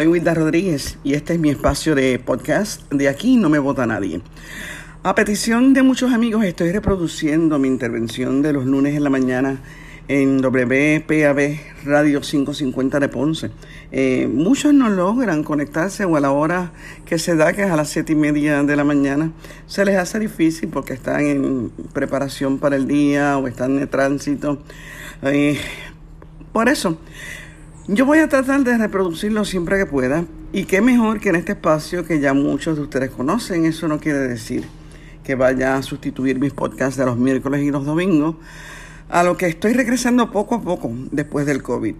Soy Wilda Rodríguez y este es mi espacio de podcast. De aquí no me vota nadie. A petición de muchos amigos estoy reproduciendo mi intervención de los lunes en la mañana en WPAB Radio 550 de Ponce. Eh, muchos no logran conectarse o a la hora que se da, que es a las siete y media de la mañana, se les hace difícil porque están en preparación para el día o están en tránsito. Eh, por eso, yo voy a tratar de reproducirlo siempre que pueda. Y qué mejor que en este espacio que ya muchos de ustedes conocen. Eso no quiere decir que vaya a sustituir mis podcasts de los miércoles y los domingos, a lo que estoy regresando poco a poco después del COVID.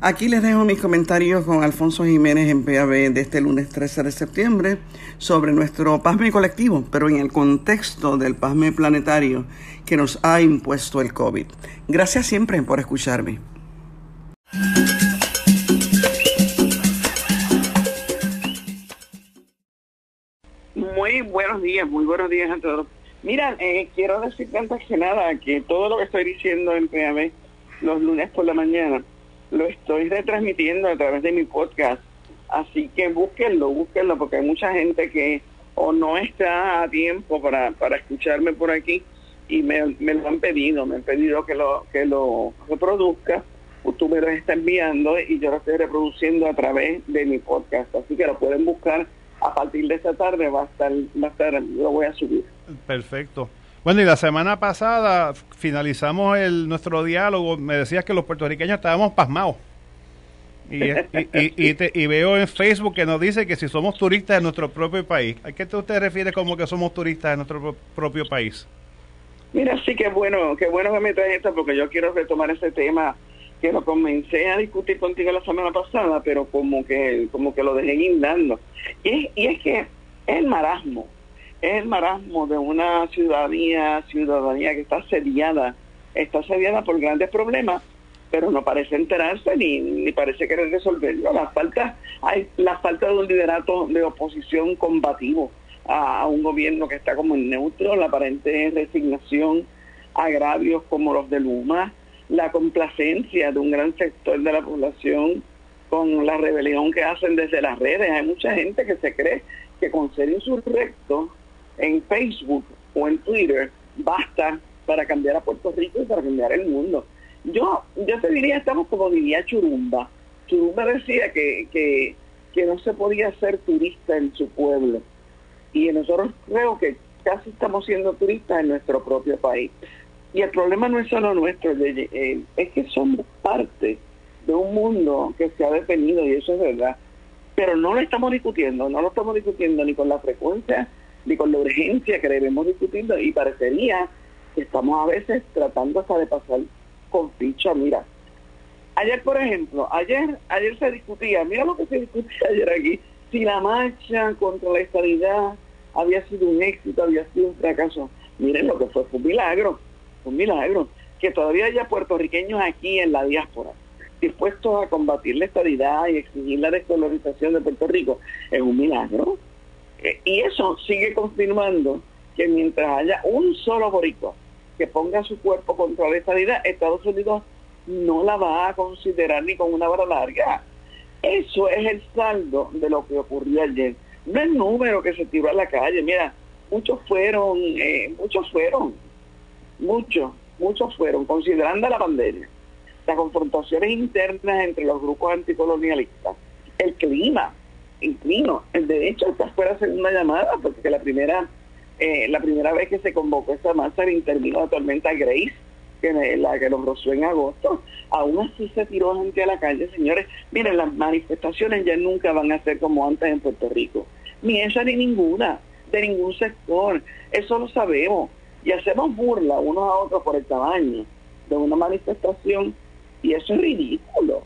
Aquí les dejo mis comentarios con Alfonso Jiménez en PAB de este lunes 13 de septiembre sobre nuestro PASME colectivo, pero en el contexto del PASME planetario que nos ha impuesto el COVID. Gracias siempre por escucharme. Buenos días, muy buenos días a todos. Mira, eh, quiero decir antes que nada que todo lo que estoy diciendo en PAB los lunes por la mañana lo estoy retransmitiendo a través de mi podcast. Así que búsquenlo, búsquenlo, porque hay mucha gente que o no está a tiempo para, para escucharme por aquí y me, me lo han pedido, me han pedido que lo, que lo reproduzca. Tú me lo estás enviando y yo lo estoy reproduciendo a través de mi podcast. Así que lo pueden buscar a partir de esta tarde, va a estar, va a estar lo voy a subir. Perfecto. Bueno, y la semana pasada finalizamos el, nuestro diálogo. Me decías que los puertorriqueños estábamos pasmados. Y, y, veo en Facebook que nos dice que si somos turistas en nuestro propio país. ¿A qué usted refiere como que somos turistas en nuestro propio país? Mira, sí, que bueno, qué bueno que me traes esto porque yo quiero retomar ese tema que lo comencé a discutir contigo la semana pasada, pero como que como que lo dejé guindando. Y y es que es el marasmo es el marasmo de una ciudadanía, ciudadanía que está asediada, está asediada por grandes problemas, pero no parece enterarse ni, ni parece querer resolverlo. La falta, hay la falta de un liderato de oposición combativo a, un gobierno que está como en neutro, la aparente resignación, agravios como los de Luma, la complacencia de un gran sector de la población con la rebelión que hacen desde las redes. Hay mucha gente que se cree que con ser insurrecto en Facebook o en Twitter basta para cambiar a Puerto Rico y para cambiar el mundo. Yo, yo te diría, estamos como diría Churumba. Churumba decía que, que, que no se podía ser turista en su pueblo. Y nosotros creo que casi estamos siendo turistas en nuestro propio país. Y el problema no es solo nuestro, eh, es que somos parte de un mundo que se ha detenido y eso es verdad. Pero no lo estamos discutiendo, no lo estamos discutiendo ni con la frecuencia ni con la urgencia que debemos discutirlo y parecería que estamos a veces tratando hasta de pasar con ficha. Mira, ayer por ejemplo, ayer ayer se discutía, mira lo que se discutía ayer aquí, si la marcha contra la estabilidad había sido un éxito, había sido un fracaso. Miren lo que fue, fue un milagro, un milagro. Que todavía haya puertorriqueños aquí en la diáspora dispuestos a combatir la estabilidad y exigir la descolonización de Puerto Rico, es un milagro. Eh, y eso sigue confirmando que mientras haya un solo boricua que ponga su cuerpo contra la estabilidad, Estados Unidos no la va a considerar ni con una vara larga. Eso es el saldo de lo que ocurrió ayer. No el número que se tiró a la calle. Mira, muchos fueron, eh, muchos fueron, muchos, muchos fueron, considerando la pandemia, las confrontaciones internas entre los grupos anticolonialistas, el clima, inclino. El derecho esta fue la segunda llamada, porque la primera eh, la primera vez que se convocó esta marcha intervino la tormenta Grace, que la que nos rozó en agosto. Aún así se tiró gente a la calle, señores. Miren, las manifestaciones ya nunca van a ser como antes en Puerto Rico. Ni esa ni ninguna, de ningún sector. Eso lo sabemos. Y hacemos burla unos a otros por el tamaño de una manifestación y eso es ridículo.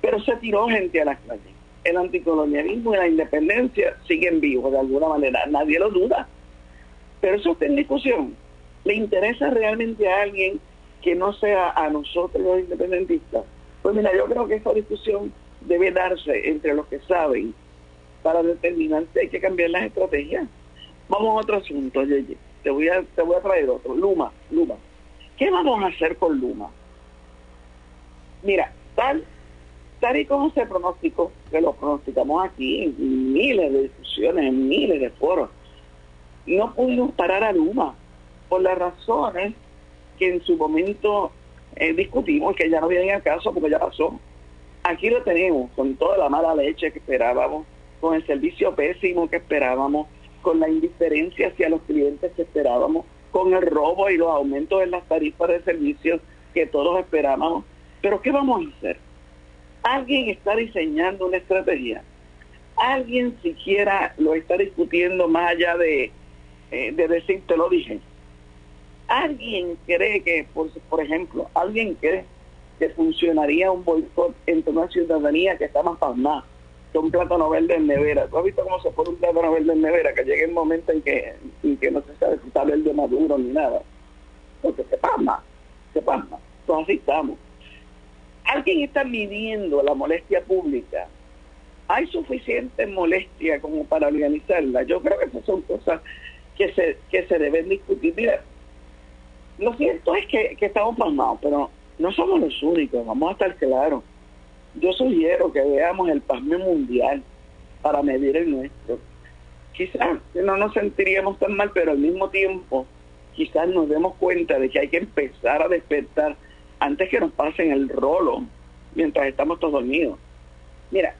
Pero se tiró gente a las calles el anticolonialismo y la independencia siguen vivos de alguna manera, nadie lo duda. Pero eso está en discusión. ¿Le interesa realmente a alguien que no sea a nosotros los independentistas? Pues mira, yo creo que esta discusión debe darse entre los que saben para determinar si hay que cambiar las estrategias. Vamos a otro asunto, Yeye. Te voy a, te voy a traer otro. Luma, Luma. ¿Qué vamos a hacer con Luma? Mira, tal tal y como se pronosticó, que lo pronosticamos aquí miles de discusiones, en miles de foros, no pudimos parar a Luma por las razones que en su momento eh, discutimos que ya no vienen a caso porque ya pasó. Aquí lo tenemos, con toda la mala leche que esperábamos, con el servicio pésimo que esperábamos, con la indiferencia hacia los clientes que esperábamos, con el robo y los aumentos en las tarifas de servicios que todos esperábamos. Pero ¿qué vamos a hacer? Alguien está diseñando una estrategia. Alguien siquiera lo está discutiendo más allá de, eh, de decir, te lo dije. Alguien cree que, por, por ejemplo, alguien cree que funcionaría un boicot entre una ciudadanía que está más pasmada un plátano verde en nevera. ¿Tú has visto cómo se pone un plátano verde en nevera? Que llegue el momento en que, en que no se sabe si está verde maduro ni nada. Porque se pasma, se pasma. Entonces así estamos. Alguien está midiendo la molestia pública. ¿Hay suficiente molestia como para organizarla? Yo creo que esas son cosas que se, que se deben discutir. Mira, lo cierto es que, que estamos pasmados, pero no somos los únicos, vamos a estar claros. Yo sugiero que veamos el pasme mundial para medir el nuestro. Quizás no nos sentiríamos tan mal, pero al mismo tiempo quizás nos demos cuenta de que hay que empezar a despertar antes que nos pasen el rolo mientras estamos todos dormidos. Mira,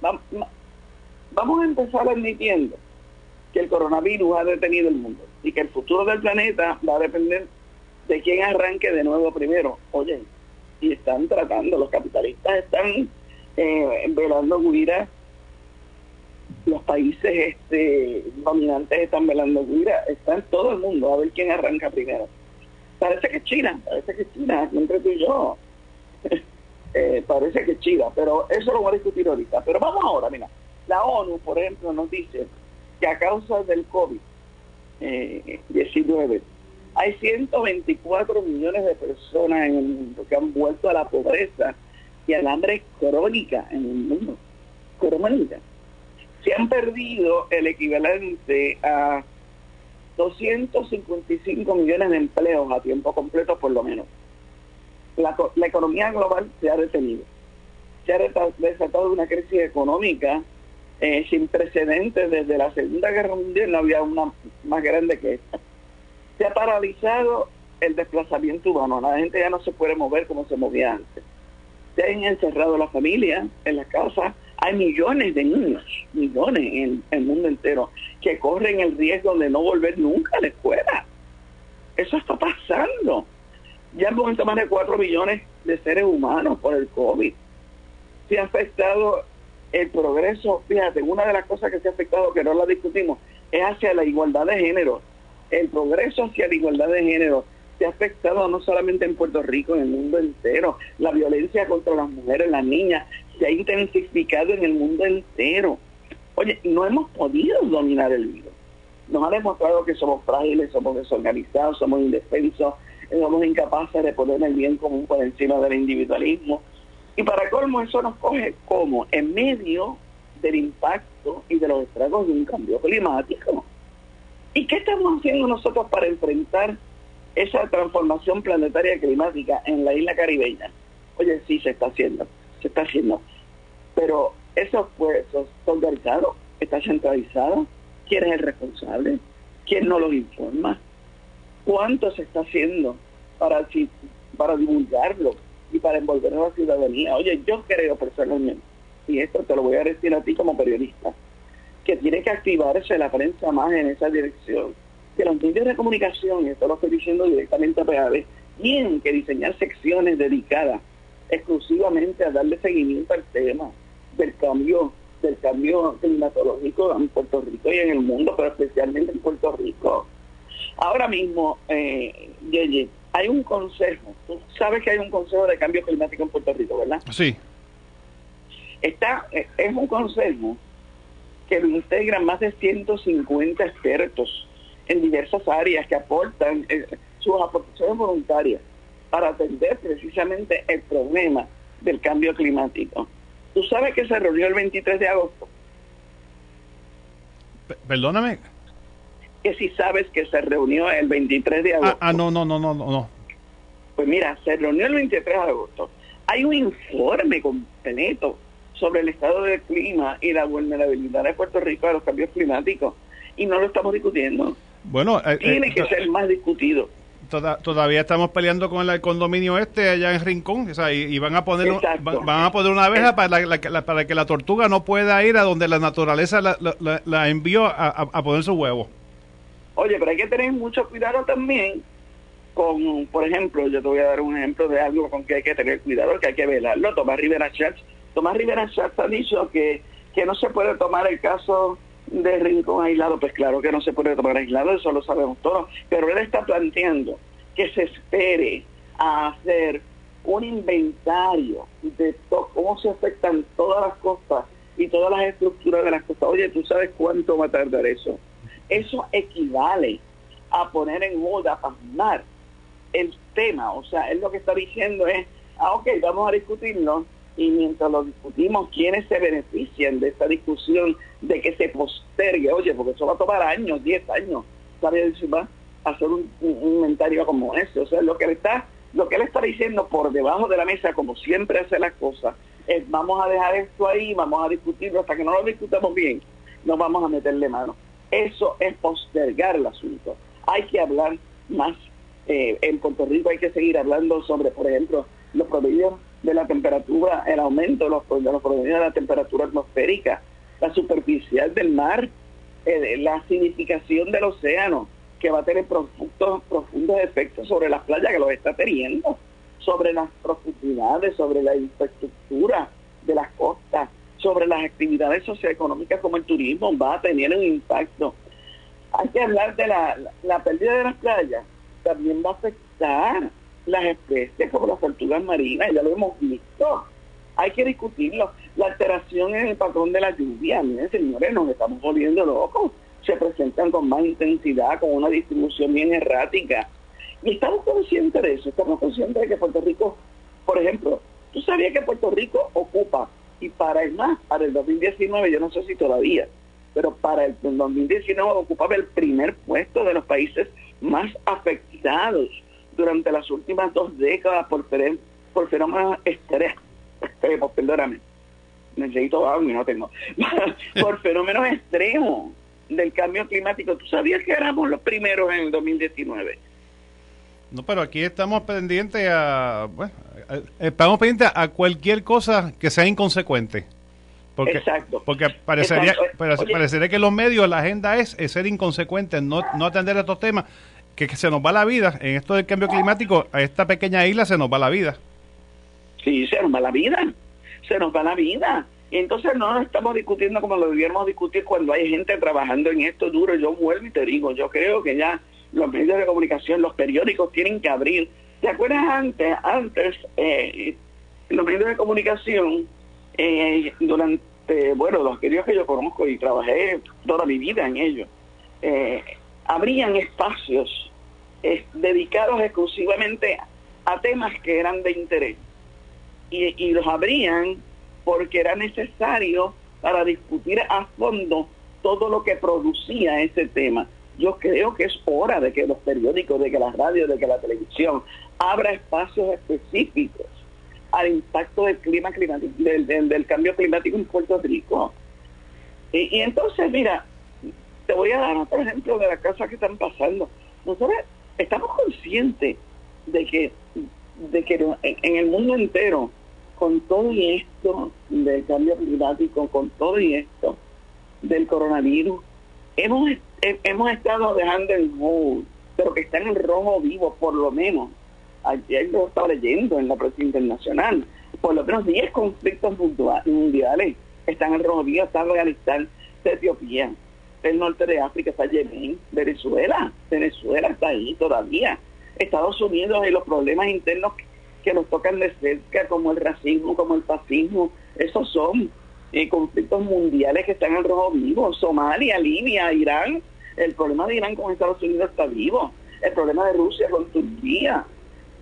vamos a empezar admitiendo que el coronavirus ha detenido el mundo y que el futuro del planeta va a depender de quién arranque de nuevo primero. Oye, y están tratando, los capitalistas están eh, velando guira, los países este, dominantes están velando guira, están todo el mundo a ver quién arranca primero. Parece que China, parece que China, entre tú y yo. Eh, parece que China, pero eso lo voy a discutir ahorita. Pero vamos ahora, mira, la ONU, por ejemplo, nos dice que a causa del COVID-19 eh, hay 124 millones de personas en el mundo que han vuelto a la pobreza y al hambre crónica en el mundo. Crónica. Se han perdido el equivalente a 255 millones de empleos a tiempo completo por lo menos. La, economía global se ha detenido. Se ha desatado una crisis económica eh, sin precedentes desde la Segunda Guerra Mundial, no había una más grande que esta se ha paralizado el desplazamiento humano. La gente ya no se puede mover como se movía antes. Se han encerrado las familias en las casas. Hay millones de niños, millones en el mundo entero, que corren el riesgo de no volver nunca a la escuela. Eso está pasando. Ya hemos visto más de 4 millones de seres humanos por el COVID. Se ha afectado el progreso. Fíjate, una de las cosas que se ha afectado, que no la discutimos, es hacia la igualdad de género el progreso hacia la igualdad de género se ha afectado no solamente en Puerto Rico, en el mundo entero. La violencia contra las mujeres, las niñas, se ha intensificado en el mundo entero. Oye, no hemos podido dominar el virus. Nos ha demostrado que somos frágiles, somos desorganizados, somos indefensos, somos incapaces de poner el bien común por encima del individualismo. Y para colmo eso nos coge como en medio del impacto y de los estragos de un cambio climático. ¿Y qué estamos haciendo nosotros para enfrentar esa transformación planetaria climática en la isla caribeña? Oye, sí, se está haciendo, se está haciendo. Pero esos puestos son organizados, está centralizado. ¿Quién es el responsable? ¿Quién no los informa? ¿Cuánto se está haciendo para, para divulgarlo y para envolver a la ciudadanía? Oye, yo creo personalmente, y esto te lo voy a decir a ti como periodista, que tiene que activarse la prensa más en esa dirección. Que los medios de comunicación, y esto lo estoy diciendo directamente a PAD, tienen que diseñar secciones dedicadas exclusivamente a darle seguimiento al tema del cambio del cambio climatológico en Puerto Rico y en el mundo, pero especialmente en Puerto Rico. Ahora mismo, eh, Yeye, hay un consejo, tú sabes que hay un consejo de cambio climático en Puerto Rico, ¿verdad? Sí. Está, eh, es un consejo que lo integran más de 150 expertos en diversas áreas que aportan eh, sus aportaciones voluntarias para atender precisamente el problema del cambio climático. ¿Tú sabes que se reunió el 23 de agosto? perdóname. Que si sabes que se reunió el 23 de ah, agosto. Ah, no, no, no, no, no. Pues mira, se reunió el 23 de agosto. Hay un informe completo sobre el estado del clima y la vulnerabilidad de Puerto Rico a los cambios climáticos y no lo estamos discutiendo. Bueno, eh, tiene que ser más discutido todavía estamos peleando con el condominio este allá en Rincón, y, van a poner van, a poner una abeja para, para que la tortuga no pueda ir a donde la naturaleza la, envió a, poner su huevo. Oye, pero hay que tener mucho cuidado también con, por ejemplo, yo te voy a dar un ejemplo de algo con que hay que tener cuidado, que hay que velarlo. Tomás Rivera Schatz, Tomás Rivera Schatz ha dicho que, que no se puede tomar el caso de rincón aislado, pues claro que no se puede tomar aislado, eso lo sabemos todos, pero él está planteando que se espere a hacer un inventario de cómo se afectan todas las costas y todas las estructuras de las costas. Oye, ¿tú sabes cuánto va a tardar eso? Eso equivale a poner en moda, a pasmar el tema. O sea, él lo que está diciendo es, ah, ok, vamos a discutirlo y mientras lo discutimos, ¿quiénes se benefician de esta discusión de que se postergue? Oye, porque eso va a tomar años, 10 años, ¿sabes? Va hacer un, inventario como ese. O sea, lo que le está, lo que él está diciendo por debajo de la mesa, como siempre hace las cosas, es vamos a dejar esto ahí, vamos a discutirlo hasta que no lo discutamos bien, no vamos a meterle mano. Eso es postergar el asunto. Hay que hablar más. Eh, en Puerto Rico hay que seguir hablando sobre, por ejemplo, los promedios de la temperatura, el aumento de los, de los de la temperatura atmosférica, la superficial del mar, eh, la significación del océano, que va a tener profundos, profundos efectos sobre las playas, que los está teniendo, sobre las profundidades, sobre la infraestructura de las costas, sobre las actividades socioeconómicas como el turismo, va a tener un impacto. Hay que hablar de la, la pérdida de las playas, también va a afectar las especies como las tortugas marinas, ya lo hemos visto. Hay que discutirlo. La alteración en el patrón de la lluvia, miren señores, nos estamos volviendo locos. Se presentan con más intensidad, con una distribución bien errática. Y estamos conscientes de eso, estamos conscientes de que Puerto Rico, por ejemplo, tú sabías que Puerto Rico ocupa, y para el más, para el 2019, yo no sé si todavía, pero para el 2019 ocupaba el primer puesto de los países más afectados durante las últimas dos décadas por, por fenómenos extremos, perdóname, necesito agua y no tengo, por fenómenos extremos del cambio climático. ¿Tú sabías que éramos los primeros en el 2019? No, pero aquí estamos pendientes a, bueno, estamos pendientes a cualquier cosa que sea inconsecuente. Porque, Exacto. Porque parecería, parecería que los medios, la agenda es, ser inconsecuente, no, no atender a estos temas que, se nos va la vida. En esto del cambio climático, a esta pequeña isla se nos va la vida. Sí, se nos va la vida. Se nos va la vida. Entonces no nos estamos discutiendo como lo debiéramos discutir cuando hay gente trabajando en esto duro. Yo vuelvo y te digo, yo creo que ya los medios de comunicación, los periódicos tienen que abrir. ¿Te acuerdas antes? Antes, eh, los medios de comunicación, eh, durante, bueno, los medios que yo conozco y trabajé toda mi vida en ellos, eh, abrían espacios dedicados exclusivamente a temas que eran de interés. Y, los abrían porque era necesario para discutir a fondo todo lo que producía ese tema. Yo creo que es hora de que los periódicos, de que las radios, de que la televisión abra espacios específicos al impacto del clima climático, del, cambio climático en Puerto Rico. Y, y, entonces, mira, te voy a dar otro ejemplo de las cosas que están pasando. Nosotros estamos conscientes de que, de que en el mundo entero, con todo y esto del cambio climático, con todo y esto del coronavirus, hemos, hemos estado dejando en hold, pero que están en rojo vivo, por lo menos. Ayer lo estaba leyendo en la prensa internacional. Por lo menos 10 conflictos mundiales están en rojo vivo, está Afganistán, Etiopía, el norte de África está Yemen, Venezuela, Venezuela está ahí todavía. Estados Unidos y los problemas internos que nos tocan de cerca, como el racismo, como el fascismo, esos son eh, conflictos mundiales que están en rojo vivo. Somalia, Libia, Irán, el problema de Irán con Estados Unidos está vivo, el problema de Rusia con Turquía.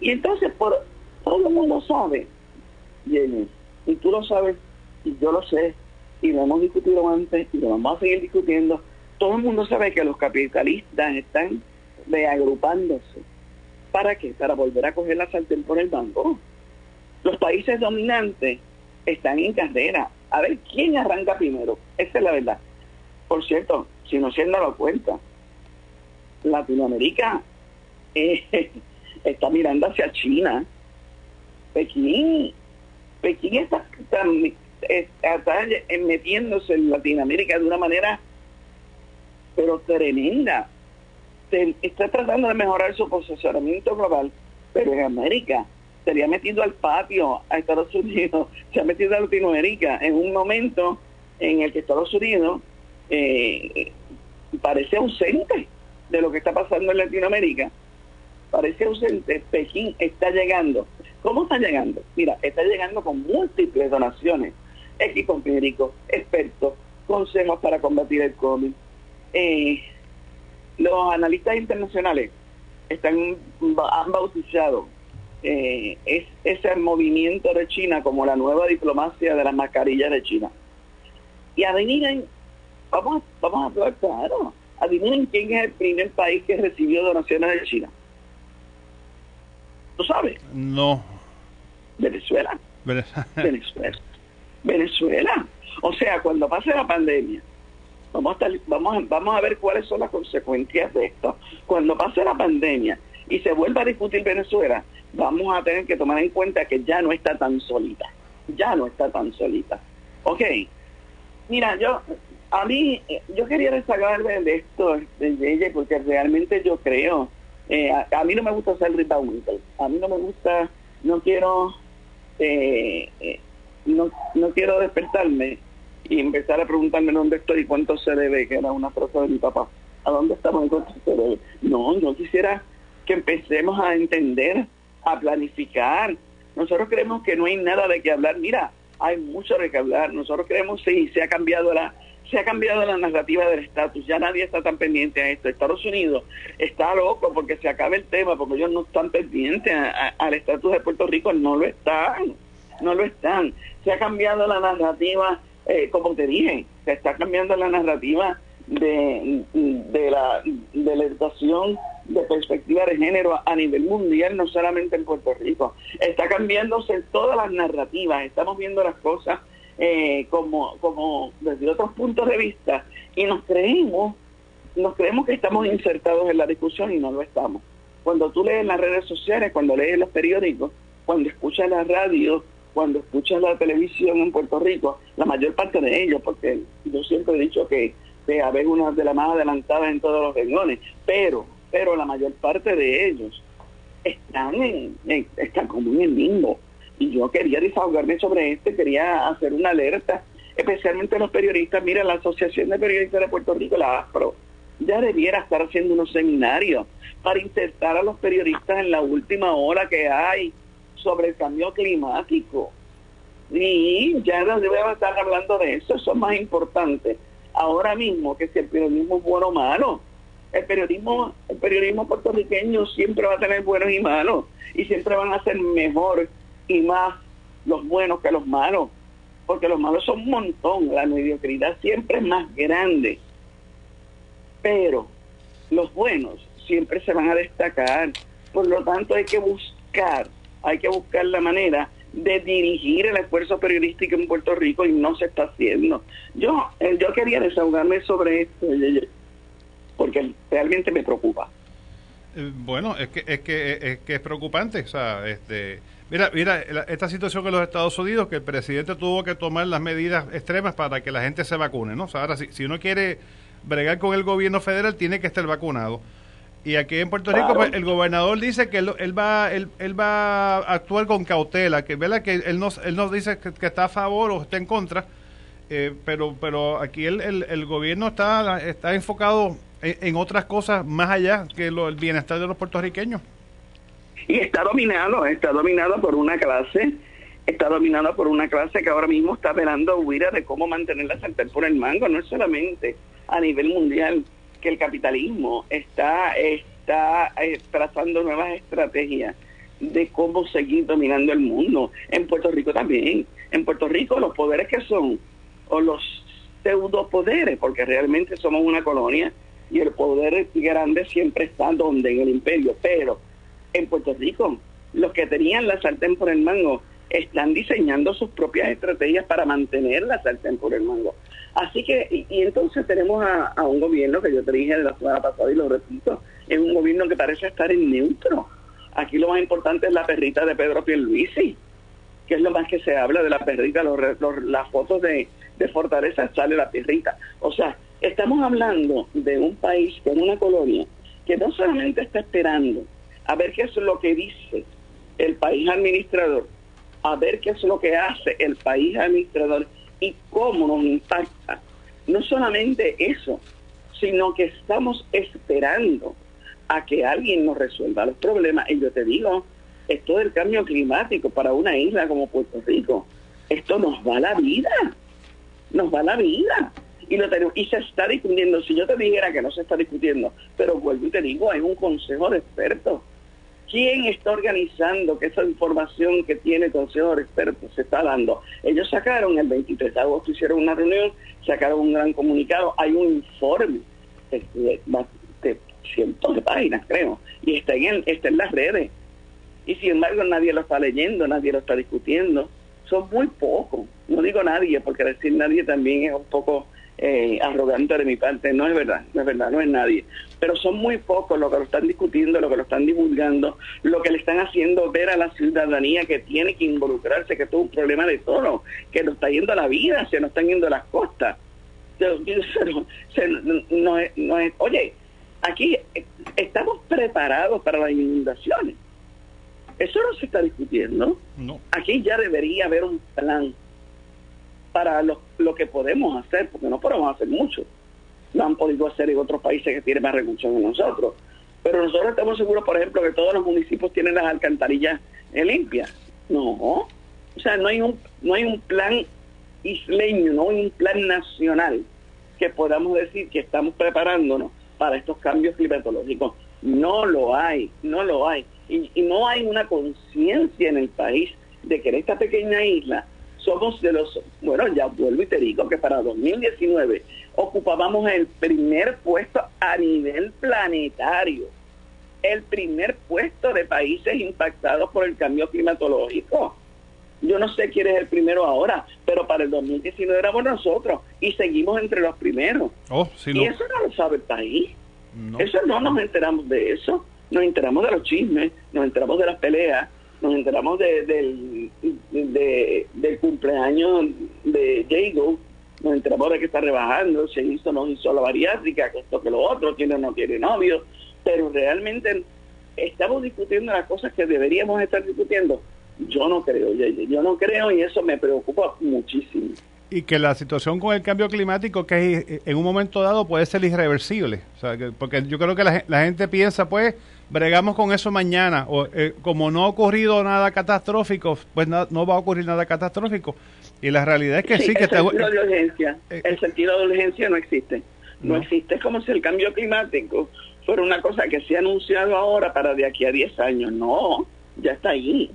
Y entonces, por todo el mundo sabe, y tú lo sabes, y yo lo sé, y lo hemos discutido antes, y lo vamos a seguir discutiendo, todo el mundo sabe que los capitalistas están reagrupándose. ¿Para qué? Para volver a coger la sartén por el banco. Los países dominantes están en carrera. A ver quién arranca primero. Esa es la verdad. Por cierto, si no se han dado cuenta, Latinoamérica eh, está mirando hacia China. Pekín, Pekín está, está, metiéndose en Latinoamérica de una manera pero tremenda. está tratando de mejorar su posicionamiento global, pero en América se metido al patio a Estados Unidos, se ha metido a Latinoamérica en un momento en el que Estados Unidos eh, parece ausente de lo que está pasando en Latinoamérica. Parece ausente. Pekín está llegando. ¿Cómo está llegando? Mira, está llegando con múltiples donaciones, equipos médicos, expertos, consejos para combatir el COVID. Eh, los analistas internacionales están han bautizado eh, es, ese movimiento de China como la nueva diplomacia de las mascarillas de China. Y adivinen, vamos, vamos a hablar claro, adivinen quién es el primer país que recibió donaciones de China. ¿Tú sabes? No. Venezuela. Venezuela. Venezuela. O sea, cuando pase la pandemia, vamos a, vamos, vamos a ver cuáles son las consecuencias de esto. Cuando pase la pandemia y se vuelva a discutir Venezuela, vamos a tener que tomar en cuenta que ya no está tan solita. Ya no está tan solita. Ok. Mira, yo, a mí, yo quería destacar de, esto, de ella, porque realmente yo creo, eh, a, mí no me gusta ser Rita Winkle. A mí no me gusta, no quiero, eh, eh, no, no quiero despertarme y empezar a preguntarme dónde estoy y cuánto se debe, que era una frase de mi papá. ¿A dónde estamos y cuánto se debe? No, yo quisiera que empecemos a entender, a planificar. Nosotros creemos que no hay nada de qué hablar. Mira, hay mucho de qué hablar. Nosotros creemos sí, se ha cambiado la se ha cambiado la narrativa del estatus, ya nadie está tan pendiente a esto. Estados Unidos está loco porque se acabe el tema, porque ellos no están pendientes al estatus de Puerto Rico, no lo están, no lo están. Se ha cambiado la narrativa, eh, como te dije, se está cambiando la narrativa de, la, de la educación de perspectiva de género a nivel mundial, no solamente en Puerto Rico. Está cambiándose todas las narrativas, estamos viendo las cosas eh, como, como desde otros puntos de vista y nos creemos, nos creemos que estamos insertados en la discusión y no lo estamos. Cuando tú lees las redes sociales, cuando lees los periódicos, cuando escuchas la radio, cuando escuchas la televisión en Puerto Rico, la mayor parte de ellos, porque yo siempre he dicho que de haber una de las más adelantadas en todos los reuniones, pero, pero la mayor parte de ellos están en, están como en el limbo. Y yo quería desahogarme sobre esto, quería hacer una alerta, especialmente los periodistas. Mira, la Asociación de Periodistas de Puerto Rico, la ASPRO, ya debiera estar haciendo unos seminarios para insertar a los periodistas en la última hora que hay sobre el cambio climático. Y ya no debemos estar hablando de eso, eso es más importante ahora mismo que si el periodismo es bueno o malo. El periodismo, el periodismo puertorriqueño siempre va a tener buenos y malos y siempre van a ser mejor y más los buenos que los malos, porque los malos son un montón, la mediocridad siempre es más grande. Pero los buenos siempre se van a destacar, por lo tanto hay que buscar, hay que buscar la manera de dirigir el esfuerzo periodístico en Puerto Rico y no se está haciendo. Yo, eh, yo quería desahogarme sobre esto, porque realmente me preocupa. Eh, bueno, es que, es que es que es preocupante, o sea, este, mira, mira, esta situación en los Estados Unidos que el presidente tuvo que tomar las medidas extremas para que la gente se vacune, ¿no? O sea, ahora si, si uno quiere bregar con el gobierno federal tiene que estar vacunado. Y aquí en Puerto Rico pues, el gobernador dice que él, va él, va a actuar con cautela, que ¿verdad? que él nos él nos dice que, está a favor o está en contra, eh, pero pero aquí el, el, gobierno está está enfocado en, otras cosas más allá que lo, el bienestar de los puertorriqueños. Y está dominado, está dominado por una clase, está dominado por una clase que ahora mismo está velando huida de cómo mantener la sartén por el mango, no es solamente a nivel mundial, que el capitalismo está, está eh, trazando nuevas estrategias de cómo seguir dominando el mundo. En Puerto Rico también. En Puerto Rico los poderes que son, o los pseudopoderes, porque realmente somos una colonia y el poder grande siempre está donde, en el imperio. Pero en Puerto Rico, los que tenían la sartén por el mango están diseñando sus propias estrategias para mantener la sartén por el mango. Así que, y, entonces tenemos a, un gobierno que yo te dije de la semana pasada y lo repito, es un gobierno que parece estar en neutro. Aquí lo más importante es la perrita de Pedro Pierluisi, que es lo más que se habla de la perrita, las fotos de, de Fortaleza sale la perrita. O sea, estamos hablando de un país con una colonia que no solamente está esperando a ver qué es lo que dice el país administrador, a ver qué es lo que hace el país administrador y cómo nos impacta. No solamente eso, sino que estamos esperando a que alguien nos resuelva los problemas. Y yo te digo, esto del cambio climático para una isla como Puerto Rico, esto nos va la vida, nos va la vida. Y, lo tenemos, y se está discutiendo, si yo te dijera que no se está discutiendo, pero vuelvo y te digo, hay un consejo de expertos ¿Quién está organizando que esa información que tiene el Consejo de Expertos se está dando? Ellos sacaron el 23 de agosto, hicieron una reunión, sacaron un gran comunicado, hay un informe de, cientos de páginas, creo, y está en, está en las redes. Y sin embargo nadie lo está leyendo, nadie lo está discutiendo. Son muy pocos. No digo nadie, porque decir nadie también es un poco eh, arrogante de mi parte. No es verdad, no es verdad, no es nadie. Pero son muy pocos los que lo están discutiendo, los que lo están divulgando, lo que le están haciendo ver a la ciudadanía que tiene que involucrarse, que esto es un problema de todo, que nos está yendo la vida, se nos están yendo las costas. no es, oye, aquí estamos preparados para las inundaciones. Eso no se está discutiendo. No. Aquí ya debería haber un plan para lo, que podemos hacer, porque no podemos hacer mucho. Lo han podido hacer en otros países que tienen más recursos que nosotros. Pero nosotros estamos seguros, por ejemplo, que todos los municipios tienen las alcantarillas limpias. No. O sea, no hay un, no hay un plan isleño, no hay un plan nacional que podamos decir que estamos preparándonos para estos cambios climatológicos. No lo hay, no lo hay. Y, y no hay una conciencia en el país de que en esta pequeña isla somos de los, bueno, ya vuelvo y te digo que para 2019 ocupábamos el primer puesto a nivel planetario, el primer puesto de países impactados por el cambio climatológico. Yo no sé quién es el primero ahora, pero para el 2019 éramos nosotros y seguimos entre los primeros. Oh, y eso no lo sabe el país. Eso no nos enteramos de eso. Nos enteramos de los chismes, nos enteramos de las peleas, nos enteramos de, del, del cumpleaños de Jago, nos enteramos de que está rebajando, se hizo, no hizo la bariátrica, que esto que lo otro, tiene o no tiene novio, pero realmente estamos discutiendo las cosas que deberíamos estar discutiendo. Yo no creo, yo no creo y eso me preocupa muchísimo y que la situación con el cambio climático que en un momento dado puede ser irreversible. O sea, porque yo creo que la, gente piensa, pues, bregamos con eso mañana. O eh, como no ha ocurrido nada catastrófico, pues no, va a ocurrir nada catastrófico. Y la realidad es que sí, que... El sentido de urgencia, eh, el sentido de urgencia no existe. No, existe. Es como si el cambio climático fuera una cosa que se ha anunciado ahora para de aquí a 10 años. No, ya está ahí,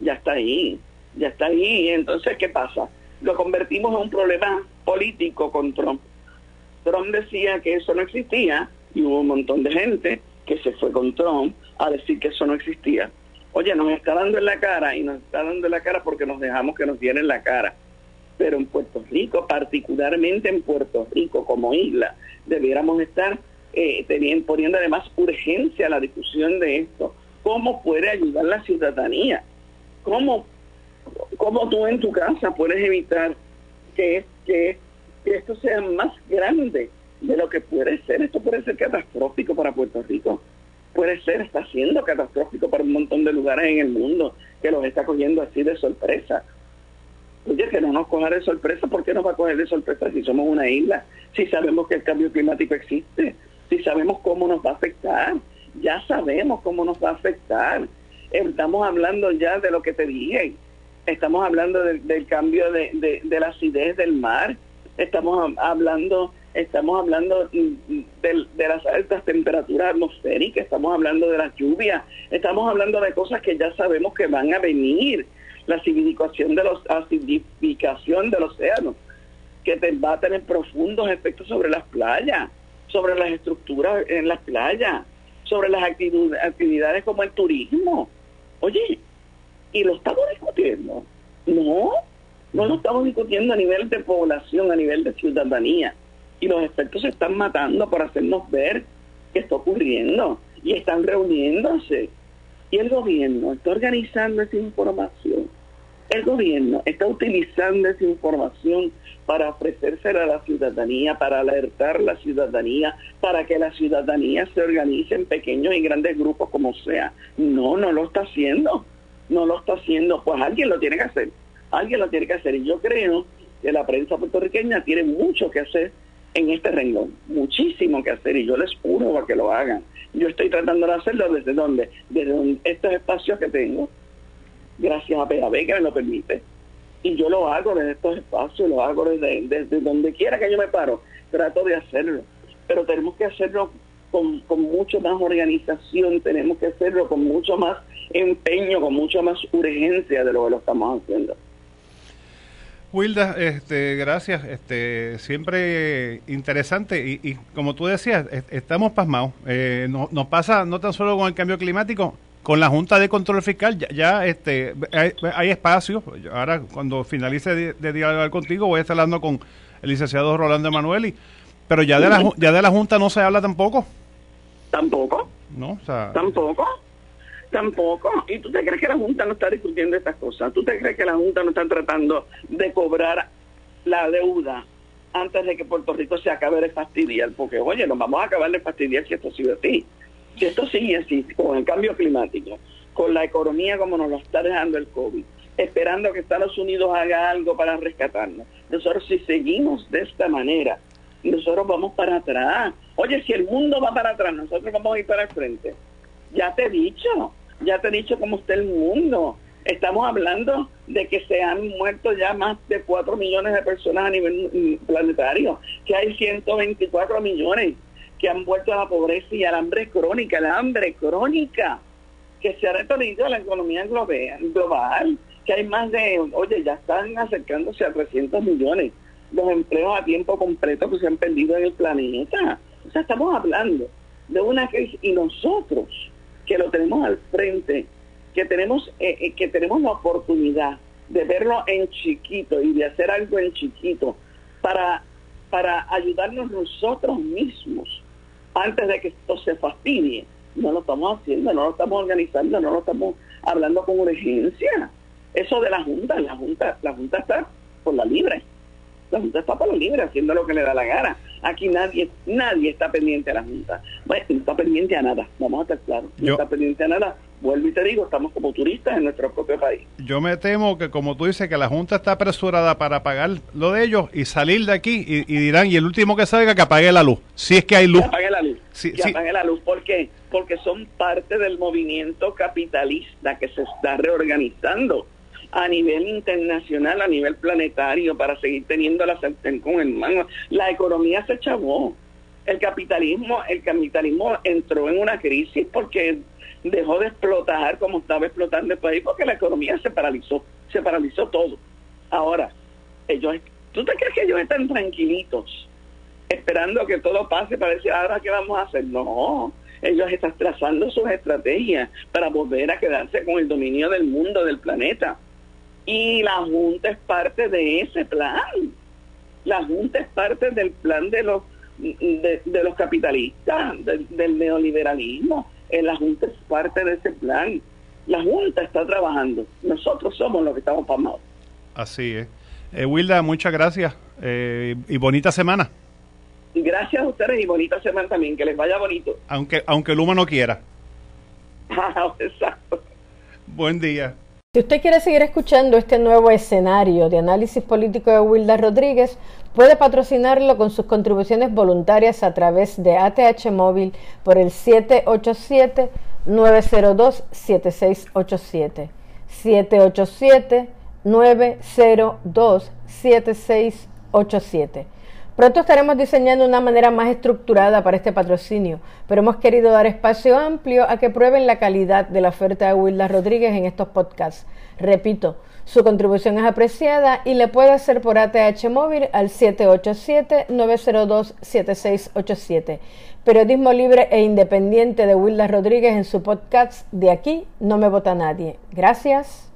ya está ahí, ya está ahí. Entonces, ¿qué pasa? Lo convertimos en un problema político con Trump. Trump decía que eso no existía y hubo un montón de gente que se fue con Trump a decir que eso no existía. Oye, nos está dando en la cara y nos está dando en la cara porque nos dejamos que nos dieran en la cara. Pero en Puerto Rico, particularmente en Puerto Rico como isla, debiéramos estar eh, teniendo, poniendo además urgencia a la discusión de esto. ¿Cómo puede ayudar la ciudadanía? ¿Cómo cómo tú en tu casa puedes evitar que, que, esto sea más grande de lo que puede ser. Esto puede ser catastrófico para Puerto Rico. Puede ser, está siendo catastrófico para un montón de lugares en el mundo que los está cogiendo así de sorpresa. Oye, que no nos coja de sorpresa, ¿por qué nos va a coger de sorpresa si somos una isla? Si sabemos que el cambio climático existe, si sabemos cómo nos va a afectar, ya sabemos cómo nos va a afectar. Estamos hablando ya de lo que te dije, estamos hablando del cambio de, la acidez del mar, estamos hablando estamos hablando de, las altas temperaturas atmosféricas, estamos hablando de las lluvias, estamos hablando de cosas que ya sabemos que van a venir, la acidificación de los acidificación del océano, que te va a tener profundos efectos sobre las playas, sobre las estructuras en las playas, sobre las actividades como el turismo. Oye, y lo estamos discutiendo. No, no lo estamos discutiendo a nivel de población, a nivel de ciudadanía. Y los expertos se están matando por hacernos ver qué está ocurriendo. Y están reuniéndose. Y el gobierno está organizando esa información. El gobierno está utilizando esa información para ofrecérsela a la ciudadanía, para alertar a la ciudadanía, para que la ciudadanía se organice en pequeños y grandes grupos como sea. No, no lo está haciendo. No lo está haciendo. Pues alguien lo tiene que hacer. Alguien lo tiene que hacer. Y yo creo que la prensa puertorriqueña tiene mucho que hacer en este renglón. Muchísimo que hacer. Y yo les juro a que lo hagan. Yo estoy tratando de hacerlo desde donde, desde estos espacios que tengo, gracias a PAB que me lo permite y yo lo hago desde estos espacios, lo hago desde, desde donde quiera que yo me paro, trato de hacerlo, pero tenemos que hacerlo con, con mucho más organización, tenemos que hacerlo con mucho más empeño, con mucho más urgencia de lo que lo estamos haciendo. Wilda, este, gracias. Este, siempre interesante y, y como tú decías, estamos pasmados. Eh, nos, nos pasa no tan solo con el cambio climático, con la Junta de Control Fiscal ya, este hay, espacio. Ahora, cuando finalice de, dialogar contigo, voy a estar hablando con el licenciado Rolando Emanueli. Pero ya de, la, ya de la Junta no se habla tampoco. Tampoco. No, Tampoco. Tampoco. ¿Y tú te crees que la Junta no está discutiendo estas cosas? ¿Tú te crees que la Junta no está tratando de cobrar la deuda antes de que Puerto Rico se acabe de fastidiar? Porque, oye, nos vamos a acabar de fastidiar si esto sigue así. Si esto sigue así, con el cambio climático, con la economía como nos lo está dejando el COVID, esperando que Estados Unidos haga algo para rescatarnos, nosotros si seguimos de esta manera, nosotros vamos para atrás. Oye, si el mundo va para atrás, nosotros vamos a ir para el frente. Ya te he dicho, ya te he dicho cómo está el mundo. Estamos hablando de que se han muerto ya más de 4 millones de personas a nivel mm, planetario, que hay 124 millones que han vuelto a la pobreza y al hambre crónica, el hambre crónica, que se ha retornado a la economía global, que hay más de, oye, ya están acercándose a 300 millones los empleos a tiempo completo que se han perdido en el planeta. O sea, estamos hablando de una crisis y nosotros que lo tenemos al frente, que tenemos, eh, eh, que tenemos la oportunidad de verlo en chiquito y de hacer algo en chiquito para, para ayudarnos nosotros mismos antes de que esto se fastidie. No lo estamos haciendo, no lo estamos organizando, no lo estamos hablando con urgencia. Eso de la Junta, la Junta, la Junta está por la libre. La Junta está por la libre, haciendo lo que le da la gana. Aquí nadie, nadie está pendiente a la Junta. Bueno, no está pendiente a nada, vamos a estar claros. No está pendiente a nada vuelvo y te digo, estamos como turistas en nuestro propio país. Yo me temo que, como tú dices, que la Junta está apresurada para pagar lo de ellos y salir de aquí y, dirán, y el último que salga que apague la luz, si es que hay luz. Que apague la luz, que apague la luz. ¿Por qué? Porque son parte del movimiento capitalista que se está reorganizando a nivel internacional, a nivel planetario, para seguir teniendo la sartén con el mano. La economía se chavó. El capitalismo, el capitalismo entró en una crisis porque dejó de explotar como estaba explotando el país porque la economía se paralizó, se paralizó todo. Ahora, ellos, ¿tú te crees que ellos están tranquilitos esperando que todo pase para decir, ahora qué vamos a hacer? No, ellos están trazando sus estrategias para volver a quedarse con el dominio del mundo, del planeta. Y la Junta es parte de ese plan. La Junta es parte del plan de los de, los capitalistas, del neoliberalismo la Junta es parte de ese plan. La Junta está trabajando. Nosotros somos los que estamos pamados. Así es. Eh, Wilda, muchas gracias eh, y bonita semana. Gracias a ustedes y bonita semana también. Que les vaya bonito. Aunque, aunque el humo no quiera. Exacto. Buen día. Si usted quiere seguir escuchando este nuevo escenario de análisis político de Wilda Rodríguez, puede patrocinarlo con sus contribuciones voluntarias a través de ATH Móvil por el 787-902-7687. 787-902-7687. Pronto estaremos diseñando una manera más estructurada para este patrocinio, pero hemos querido dar espacio amplio a que prueben la calidad de la oferta de Wilda Rodríguez en estos podcasts. Repito, su contribución es apreciada y le puede hacer por ATH móvil al 787-902-7687. Periodismo libre e independiente de Wilda Rodríguez en su podcast De aquí no me vota nadie. Gracias.